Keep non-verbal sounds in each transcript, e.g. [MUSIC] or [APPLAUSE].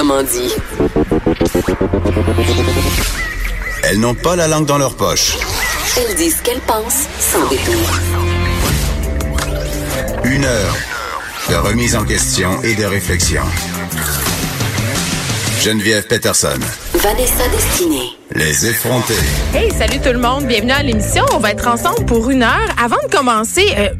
Autrement dit. Elles n'ont pas la langue dans leur poche. Elles disent ce qu'elles pensent sans détour. Une heure de remise en question et de réflexion. Geneviève Peterson. Vanessa Destinée. Les effrontés. Hey, salut tout le monde, bienvenue à l'émission. On va être ensemble pour une heure. Avant de commencer, euh,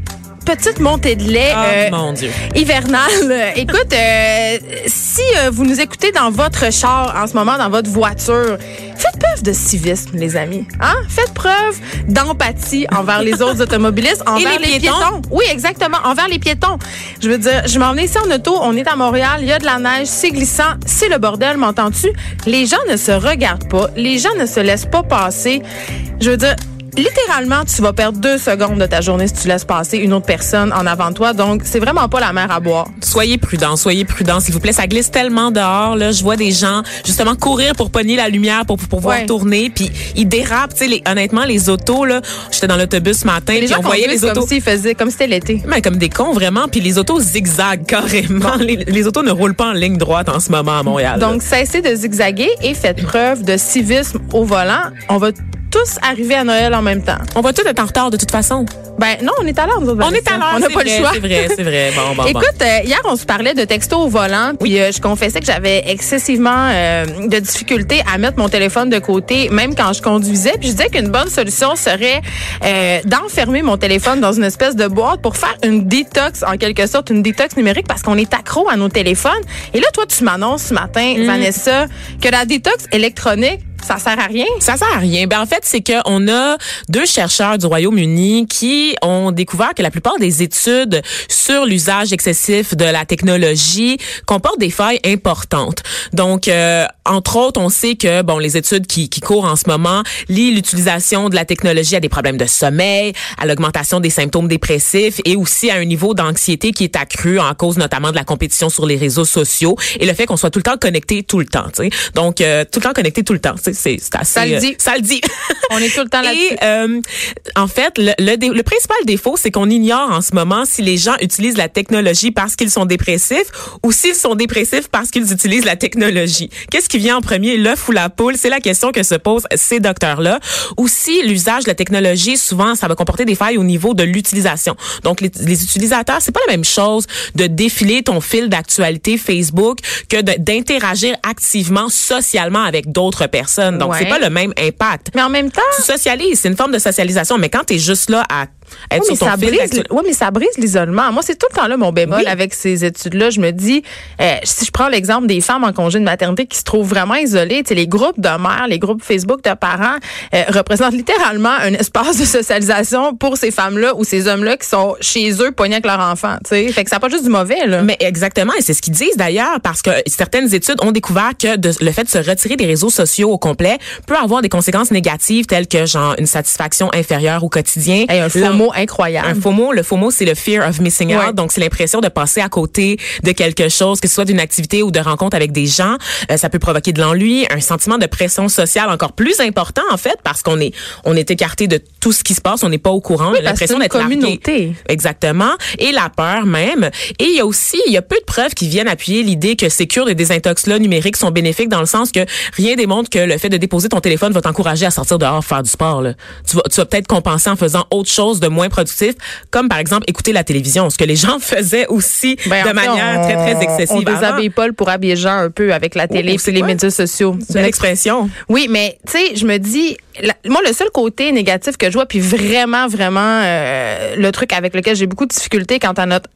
petite montée de lait Oh, euh, mon Dieu. hivernale. [LAUGHS] Écoute, euh, si euh, vous nous écoutez dans votre char en ce moment, dans votre voiture, faites preuve de civisme, les amis. Hein? Faites preuve d'empathie envers les autres automobilistes, [LAUGHS] envers les piétons? Oui, exactement, envers les piétons. Je veux dire, je m'en venais ici en auto, on est à Montréal, il y a de la neige, c'est glissant, c'est le bordel, m'entends-tu? Les gens ne se regardent pas, les gens ne se laissent pas passer. Je veux dire, littéralement, tu vas perdre deux secondes de ta journée si tu laisses passer une autre personne en avant de toi. Donc, c'est vraiment pas la mer à boire. Soyez prudents, soyez prudents, s'il vous plaît. Ça glisse tellement dehors. Là, je vois des gens justement courir pour pogner la lumière pour, pour pouvoir Ouais. tourner, puis ils dérapent. Tu sais, honnêtement, les autos là, j'étais dans l'autobus ce matin, Les puis gens on voyait les autos. comme s'ils faisaient, comme si c'était l'été. Mais comme des cons vraiment, puis les autos zigzaguent carrément. Les, les autos ne roulent pas en ligne droite en ce moment à Montréal. là. Donc, cessez de zigzaguer et faites preuve de civisme au volant. On va tous arriver à Noël en même temps. on va tous être en retard de toute façon. Ben non, on est à l'heure, nous autres. On est à l'heure, On n'a pas vrai, le choix. C'est vrai, c'est vrai. Bon, bon. Écoute, euh, hier, on se parlait de texto au volant, puis euh, je confessais que j'avais excessivement euh, de difficultés à mettre mon téléphone de côté, même quand je conduisais. Puis je disais qu'une bonne solution serait euh, d'enfermer mon téléphone dans une espèce de boîte pour faire une détox, en quelque sorte, une détox numérique, parce qu'on est accro à nos téléphones. Et là, toi, tu m'annonces ce matin, Mm. Vanessa, que la détox électronique, ça sert à rien. Ça sert à rien. Ben en fait, c'est que on a deux chercheurs du Royaume-Uni qui ont découvert que la plupart des études sur l'usage excessif de la technologie comportent des failles importantes. Donc, euh, entre autres, on sait que bon, les études qui, qui courent en ce moment lient l'utilisation de la technologie à des problèmes de sommeil, à l'augmentation des symptômes dépressifs et aussi à un niveau d'anxiété qui est accru en cause notamment de la compétition sur les réseaux sociaux et le fait qu'on soit tout le temps connecté tout le temps. tu sais. Donc, euh, tout le temps connecté tout le temps. tu sais, C'est c'est assez. Ça le dit. euh, ça le dit. [LAUGHS] On est tout le temps [LAUGHS] là-dessus. Et euh, en fait, le, le, le principal défaut, c'est qu'on ignore en ce moment si les gens utilisent la technologie parce qu'ils sont dépressifs ou s'ils sont dépressifs parce qu'ils utilisent la technologie. Qu'est-ce qui vient en premier, l'œuf ou la poule? C'est la question que se posent ces docteurs-là. Ou si l'usage de la technologie, souvent, ça va comporter des failles au niveau de l'utilisation. Donc, les, les utilisateurs, c'est pas la même chose de défiler ton fil d'actualité Facebook que d'interagir activement, socialement avec d'autres personnes. Donc, c'est pas le même impact Mais en même temps, tu socialises, c'est une forme de socialisation. Mais quand tu es juste là à être Oui, mais sur ton ça fil brise, ouais, mais ça brise l'isolement. Moi, c'est tout le temps là mon bémol Oui. avec ces études-là. Je me dis, euh, si je prends l'exemple des femmes en congé de maternité qui se trouvent vraiment isolées, tu sais, les groupes de mères, les groupes Facebook de parents euh, représentent littéralement un espace de socialisation pour ces femmes-là ou ces hommes-là qui sont chez eux poignés avec leurs enfants. Tu sais, fait que ça n'a pas juste du mauvais là. Mais exactement, et c'est ce qu'ils disent d'ailleurs, parce que certaines études ont découvert que de- le fait de se retirer des réseaux sociaux au complet peut avoir des conséquences négatives telles que genre une satisfaction inférieure au quotidien. Hey, un mot incroyable. Un faux mot, le faux mot, c'est le fear of missing out. Ouais. Donc, c'est l'impression de passer à côté de quelque chose, que ce soit d'une activité ou de rencontre avec des gens. Euh, ça peut provoquer de l'ennui, un sentiment de pression sociale encore plus important, en fait, parce qu'on est, on est écarté de tout ce qui se passe, on n'est pas au courant, que l'impression d'être largué. communauté. Exactement. Et la peur même. Et il y a aussi, il y a peu de preuves qui viennent appuyer l'idée que ces cures de désintox-là numériques sont bénéfiques dans le sens que rien démontre que le fait de déposer ton téléphone va t'encourager à sortir dehors faire du sport. Là. Tu vas, tu vas peut-être compenser en faisant autre chose de moins productif, comme par exemple écouter la télévision, ce que les gens [LAUGHS] faisaient aussi Ben, de manière on- très, très excessive. On déshabille Paul pour habiller Jean un peu avec la télé et les médias sociaux. C'est une expression. Oui, mais tu sais, je me dis, la- moi, le seul côté négatif que je vois, puis vraiment, vraiment, euh, le truc avec lequel j'ai beaucoup de difficultés quant à notre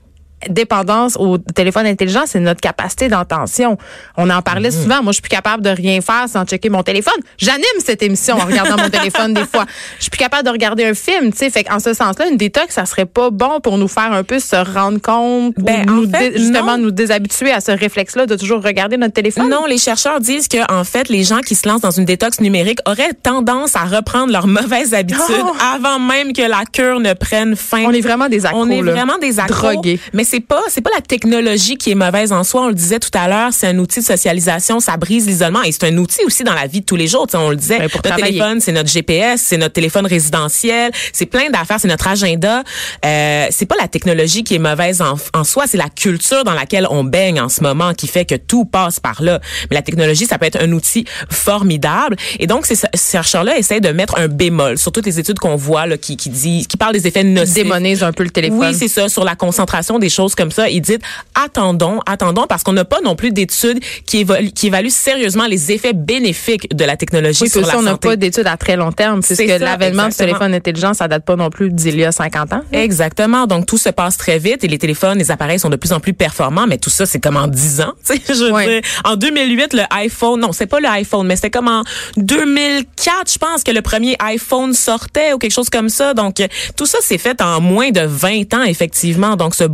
dépendance au téléphone intelligent, c'est notre capacité d'attention. On en parlait Mhm. souvent. Moi, je suis plus capable de rien faire sans checker mon téléphone. J'anime cette émission en regardant mon [LAUGHS] téléphone des fois. Je suis plus capable de regarder un film, tu sais. Fait qu'en ce sens-là, une détox, ça serait pas bon pour nous faire un peu se rendre compte, Ben, ou en nous fait, dé- justement non. nous déshabituer à ce réflexe-là de toujours regarder notre téléphone. Non, les chercheurs disent que en fait, les gens qui se lancent dans une détox numérique auraient tendance à reprendre leurs mauvaises [LAUGHS] habitudes Oh! avant même que la cure ne prenne fin. On est vraiment des accros, On est là. vraiment des accros. Drogués. Mais Mais c'est pas c'est pas la technologie qui est mauvaise en soi. On le disait tout à l'heure, c'est un outil de socialisation, ça brise l'isolement et c'est un outil aussi dans la vie de tous les jours. on le disait, Ben, notre travailler. téléphone, c'est notre GPS, c'est notre téléphone résidentiel, c'est plein d'affaires, c'est notre agenda. Euh, c'est pas la technologie qui est mauvaise en, en soi, c'est la culture dans laquelle on baigne en ce moment qui fait que tout passe par là. Mais la technologie, ça peut être un outil formidable. Et donc, ces chercheurs-là essayent de mettre un bémol sur toutes les études qu'on voit là, qui, qui dit, qui parlent des effets nocifs. Démonise un peu le téléphone. Oui, c'est ça, sur la concentration des choses comme ça. Ils disent, attendons, attendons, parce qu'on n'a pas non plus d'études qui, évaluent, qui évaluent sérieusement les effets bénéfiques de la technologie Oui, sur la aussi, on n'a santé. pas d'études à très long terme, puisque ça, l'avènement du téléphone intelligent, ça date pas non plus d'il y a 50 ans. Exactement. Donc, tout se passe très vite et les téléphones, les appareils sont de plus en plus performants, mais tout ça, c'est comme en 10 ans. [LAUGHS] Je Ouais. dire, en 2008, le iPhone, non, c'est pas le iPhone, mais c'était comme en 2004, je pense, que le premier iPhone sortait ou quelque chose comme ça. Donc, tout ça s'est fait en moins de 20 ans, effectivement. Donc, ce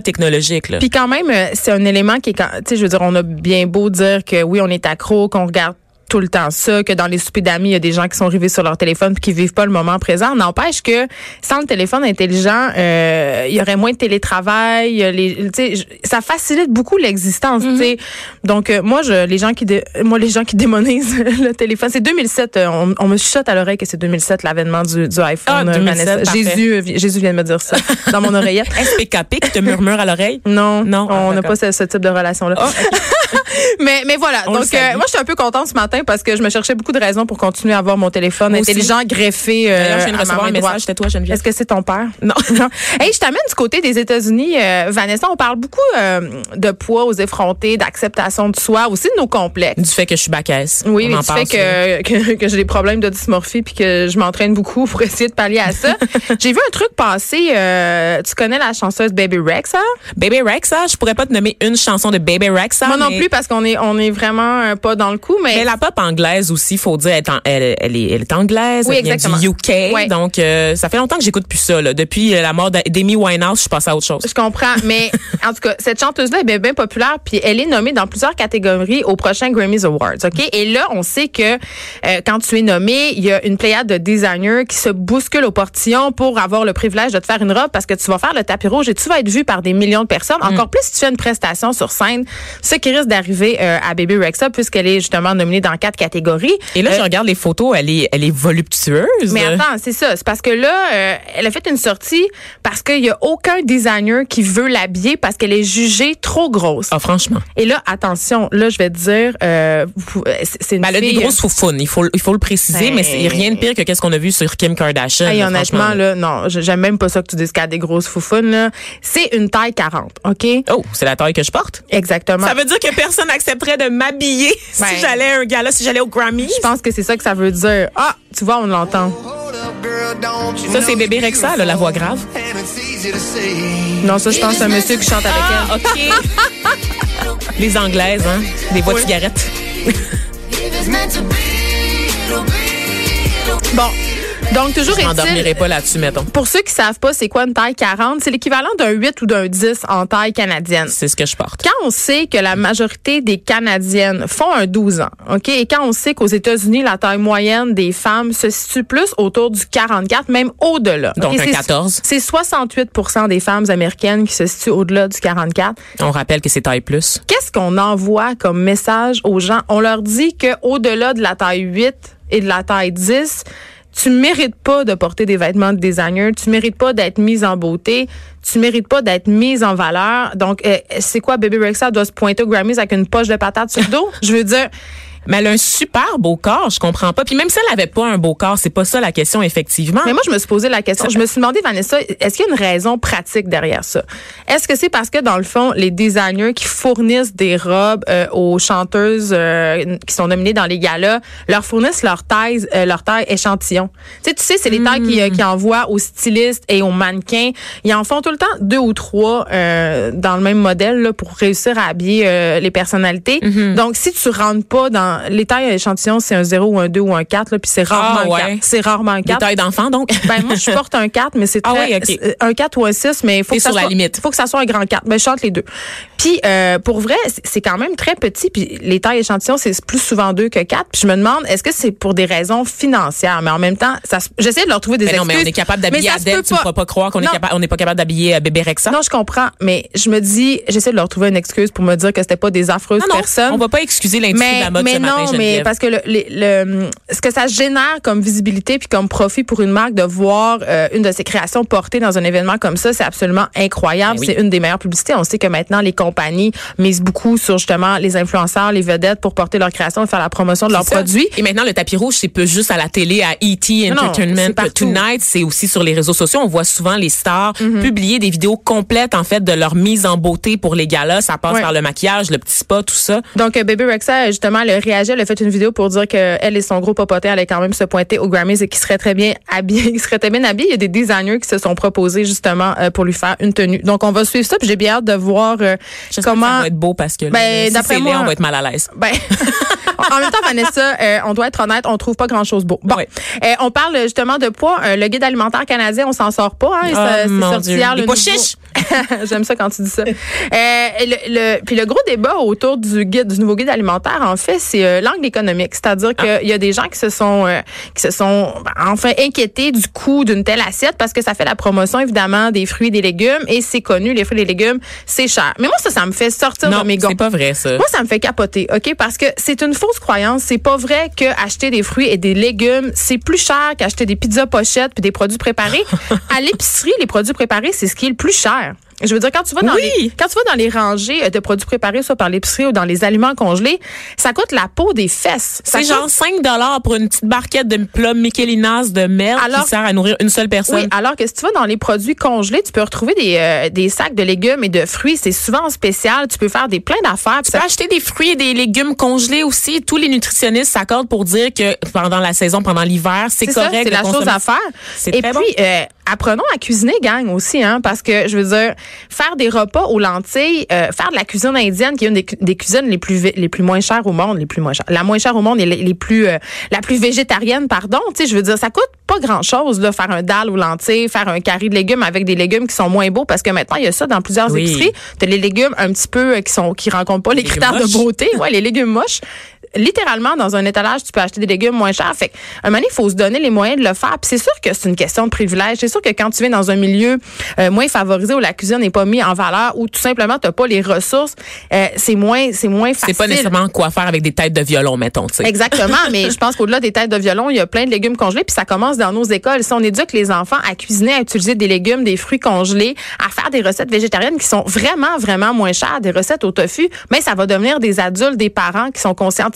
technologique, là. Puis quand même, euh, c'est un élément qui est, tu sais, je veux dire, on a bien beau dire que oui, on est accro, qu'on regarde tout le temps ça, que dans les soupers d'amis, il y a des gens qui sont rivés sur leur téléphone puis qui vivent pas le moment présent. N'empêche que sans le téléphone intelligent, euh, il y aurait moins de télétravail. Les, tu sais, je- ça facilite beaucoup l'existence. tu sais. Donc euh, moi, je, les gens qui, dé- moi les gens qui démonisent [LAUGHS] le téléphone, c'est 2007. euh, On, on me chuchote à l'oreille que c'est 2007 l'avènement du, du iPhone. Ah, euh, 2007, Vanessa. parfait. Jésus, euh, Jésus vient de me dire ça [LAUGHS] dans mon oreillette. SPKP qui te murmure à l'oreille? Non, Non, ah, on n'a d'accord. pas ce, ce type de relation-là. Ah, [LAUGHS] [LAUGHS] mais, mais voilà. On Donc, euh, moi, je suis un peu contente ce matin parce que je me cherchais beaucoup de raisons pour continuer à avoir mon téléphone aussi. intelligent greffé. euh, D'ailleurs, je viens de recevoir un message. C'était toi, Geneviève. Est-ce que c'est ton père? [LAUGHS] Non. hey, je t'amène du côté des États-Unis, euh, Vanessa. On parle beaucoup euh, de poids aux effrontés, d'acceptation de soi, aussi de nos complexes. Du fait que je suis bacaise. Oui, On du fait que, [LAUGHS] que, que j'ai des problèmes de dysmorphie puis que je m'entraîne beaucoup pour essayer de pallier à ça. j'ai vu un truc passer. euh, tu connais la chanteuse Baby Rexa? Baby Rexa, je pourrais pas te nommer une chanson de Baby Rexa. Moi non plus parce qu'on est on est vraiment pas dans le coup, mais Mais la pop anglaise aussi, faut dire, elle est, en- elle, elle est, elle est anglaise, Oui, elle vient exactement. du UK, donc euh, ça fait longtemps que j'écoute plus ça. Là. Depuis euh, la mort d'A- d'Amy Winehouse, je suis passée à autre chose. Je comprends, mais [LAUGHS] en tout cas, cette chanteuse-là est bien, bien populaire, puis elle est nommée dans plusieurs catégories aux prochains Grammys Awards, ok? Et là, on sait que euh, quand tu es nommé, il y a une pléiade de designers qui se bousculent au portillon pour avoir le privilège de te faire une robe parce que tu vas faire le tapis rouge et tu vas être vu par des millions de personnes. Mm. Encore plus si tu fais une prestation sur scène, ce qui risque d'arriver euh, à Baby Rexa puisqu'elle est justement nominée dans quatre catégories. Et là, Euh, je regarde les photos, elle est, elle est voluptueuse. mais attends, c'est ça. C'est parce que là, euh, elle a fait une sortie parce qu'il y a aucun designer qui veut l'habiller parce qu'elle est jugée trop grosse. Ah, franchement. Et là, attention, là, je vais te dire, euh, euh, c'est une Ben, elle a des grosses foufounes, il faut, il faut le préciser, Ben- mais c'est rien de pire que qu'est-ce qu'on a vu sur Kim Kardashian. Hey, là, honnêtement, là, non, j'aime même pas ça que tu dises qu'elle a des grosses foufounes. C'est une taille 40, OK? Oh, c'est la taille que je porte? Exactement. Ça veut dire que personne n'accepterait de m'habiller [LAUGHS] Ben- si j'allais à un gala, si j'allais au Grammy. Je pense que c'est ça que ça veut dire. Ah, tu vois, on l'entend. Ça, c'est Bébé Rexa, là, la voix grave. Non, ça, je pense que c'est un monsieur qui chante avec Ah, OK. [LAUGHS] Les Anglaises, hein? Des voix de cigarettes. elle. Bon. Donc, toujours Je m'endormirai pas là-dessus, mettons. Pour ceux qui savent pas c'est quoi une taille 40, c'est l'équivalent d'un 8 ou d'un 10 en taille canadienne. C'est ce que je porte. Quand on sait que la majorité des Canadiennes font un 12 ans, OK, et quand on sait qu'aux États-Unis, la taille moyenne des femmes se situe plus autour du 44, même au-delà. Donc un c'est- 14. C'est 68% des femmes américaines qui se situent au-delà du 44. On rappelle que c'est taille plus. Qu'est-ce qu'on envoie comme message aux gens? On leur dit que au-delà de la taille 8 et de la taille 10, tu mérites pas de porter des vêtements de designer, tu mérites pas d'être mise en beauté, tu mérites pas d'être mise en valeur. Donc, euh, c'est quoi, Baby Rexa doit se pointer au Grammys avec une poche de patates sur le dos? [LAUGHS] Je veux dire, Mais elle a un super beau corps, je comprends pas. Puis même si elle avait pas un beau corps, c'est pas ça la question, effectivement. mais moi, je me suis posé la question. Je me suis demandé, Vanessa, est-ce qu'il y a une raison pratique derrière ça? Est-ce que c'est parce que, dans le fond, les designers qui fournissent des robes euh, aux chanteuses euh, qui sont nominées dans les galas leur fournissent leur taille, euh, leur taille échantillon? Tu sais, tu sais, c'est les tailles qui, euh, qui envoient aux stylistes et aux mannequins. Ils en font tout le temps deux ou trois euh, dans le même modèle là, pour réussir à habiller euh, les personnalités. Donc, si tu rentres pas dans les tailles échantillons, c'est un 0 ou un 2 ou un 4, là, puis c'est rarement Ah, un 4. ouais. C'est rarement un Des 4. tailles d'enfants, donc. [LAUGHS] Ben, moi, je porte un 4, mais c'est Ah très, ouais, ok. c'est un 4 ou un 6, mais il faut que ça la soit, limite. faut que ça soit un grand 4. Ben, je chante les deux. Puis, euh, pour vrai, c'est- quand même très petit, puis les tailles échantillons, c'est plus souvent 2 que 4. Puis je me demande, est-ce que c'est pour des raisons financières? Mais en même temps, ça, j'essaie de leur trouver des Ben non, excuses. mais on est capable d'habiller Adèle. Tu ne pourras pas croire qu'on est Non. capable, on n'est pas capable d'habiller euh, bébé Rexa. Non, je comprends, mais je me dis, j'essaie de leur trouver une excuse pour me dire que c'était pas des affreuses non, non, personnes. on va pas excuser l'industrie de la mode mais ce non, mais parce que le, le- le- ce que ça génère comme visibilité puis comme profit pour une marque de voir euh, une de ses créations portée dans un événement comme ça, c'est absolument incroyable. Ben oui. C'est une des meilleures publicités. On sait que maintenant les compagnies misent beaucoup sur justement les influenceurs, les vedettes pour porter leur création et faire la promotion de leurs ça. produits. Et maintenant, le tapis rouge, c'est pas juste à la télé, à E.T. Non, non, Entertainment partout. Tonight, c'est aussi sur les réseaux sociaux. On voit souvent les stars Mhm. publier des vidéos complètes, en fait, de leur mise en beauté pour les galas. Ça passe par le maquillage, le petit spa, tout ça. Donc, euh, Baby Rexa, justement, elle a réagi, elle a fait une vidéo pour dire qu'elle et son gros popotin allaient quand même se pointer aux Grammys et qu'ils seraient très bien habillés. [LAUGHS] Ils seraient très bien habillés. Il y a des designers qui se sont proposés, justement, euh, pour lui faire une tenue. Donc, on va suivre ça, puis j'ai bien hâte de voir euh, que comment... ça va être beau parce que Ben, si d'après laid, moi- on va être mal à l'aise. Ben, [LAUGHS] en même temps, Vanessa, euh, on doit être honnête, on trouve pas grand-chose beau. Bon. Euh, on parle justement de poids. Euh, le guide alimentaire canadien, on s'en sort pas. Hein, Oh, c'est sorti Dieu. hier, Les le pois chiches. [LAUGHS] J'aime ça quand tu dis ça. Le, le- puis le gros débat autour du guide, du nouveau guide alimentaire, en fait, c'est euh, l'angle économique. C'est-à-dire Ah. qu'il y a des gens qui se sont, euh, qui se sont, ben, enfin, inquiétés du coût d'une telle assiette parce que ça fait la promotion, évidemment, des fruits et des légumes. Et c'est connu, les fruits et les légumes, c'est cher. Mais moi, ça, ça me fait sortir Non, de mes gonds. c'est pas vrai, ça. Moi, ça me fait capoter, OK? Parce que c'est une fausse croyance. C'est pas vrai que acheter des fruits et des légumes, c'est plus cher qu'acheter des pizzas pochettes puis des produits préparés. [LAUGHS] à l'épicerie, les produits préparés, c'est ce qui est le plus cher. Je veux dire, quand tu vas dans Oui. les, quand tu vas dans les rangées euh, de produits préparés, soit par l'épicerie ou dans les aliments congelés, ça coûte la peau des fesses. C'est genre coûte- 5 dollars pour une petite barquette de plat Michelinas de merde Alors- qui sert à nourrir une seule personne. Oui, alors que si tu vas dans les produits congelés, tu peux retrouver des, euh, des sacs de légumes et de fruits. C'est souvent en spécial. Tu peux faire des plein d'affaires. Tu peux acheter des fruits et des légumes congelés aussi. Tous les nutritionnistes s'accordent pour dire que pendant la saison, pendant l'hiver, c'est correct. c'est la chose à faire. C'est Et très puis, euh, apprenons à cuisiner, gang, aussi, hein, parce que, je veux dire, faire des repas aux lentilles, euh, faire de la cuisine indienne, qui est une des, cu- des cuisines les plus, les plus moins chères au monde, les plus moins chères, la moins chère au monde et les, les plus, euh, la plus végétarienne, pardon, tu sais, je veux dire, ça coûte pas grand-chose, là, faire un dalle aux lentilles, faire un carré de légumes avec des légumes qui sont moins beaux, parce que maintenant, il y a ça dans plusieurs Oui. épiceries. T'as les légumes un petit peu euh, qui sont, qui rencontrent pas les, critères de beauté, ouais, les légumes moches littéralement dans un étalage, tu peux acheter des légumes moins chers. Fait un moment donné, il faut se donner les moyens de le faire. Puis c'est sûr que c'est une question de privilège. C'est sûr que quand tu viens dans un milieu euh, moins favorisé où la cuisine n'est pas mise en valeur, où tout simplement tu n'as pas les ressources, euh, c'est moins c'est moins facile. C'est pas nécessairement quoi faire avec des têtes de violon, mettons, tu sais. Exactement, mais je pense qu'au-delà des têtes de violon, il y a plein de légumes congelés, puis ça commence dans nos écoles. Si on éduque les enfants à cuisiner, à utiliser des légumes, des fruits congelés, à faire des recettes végétariennes qui sont vraiment, vraiment moins chères, des recettes au tofu, mais ça va devenir des adultes, des parents qui sont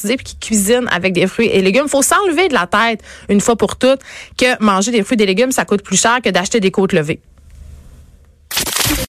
puis qui cuisinent avec des fruits et légumes. faut s'enlever de la tête, une fois pour toutes, que manger des fruits et des légumes, ça coûte plus cher que d'acheter des côtes levées.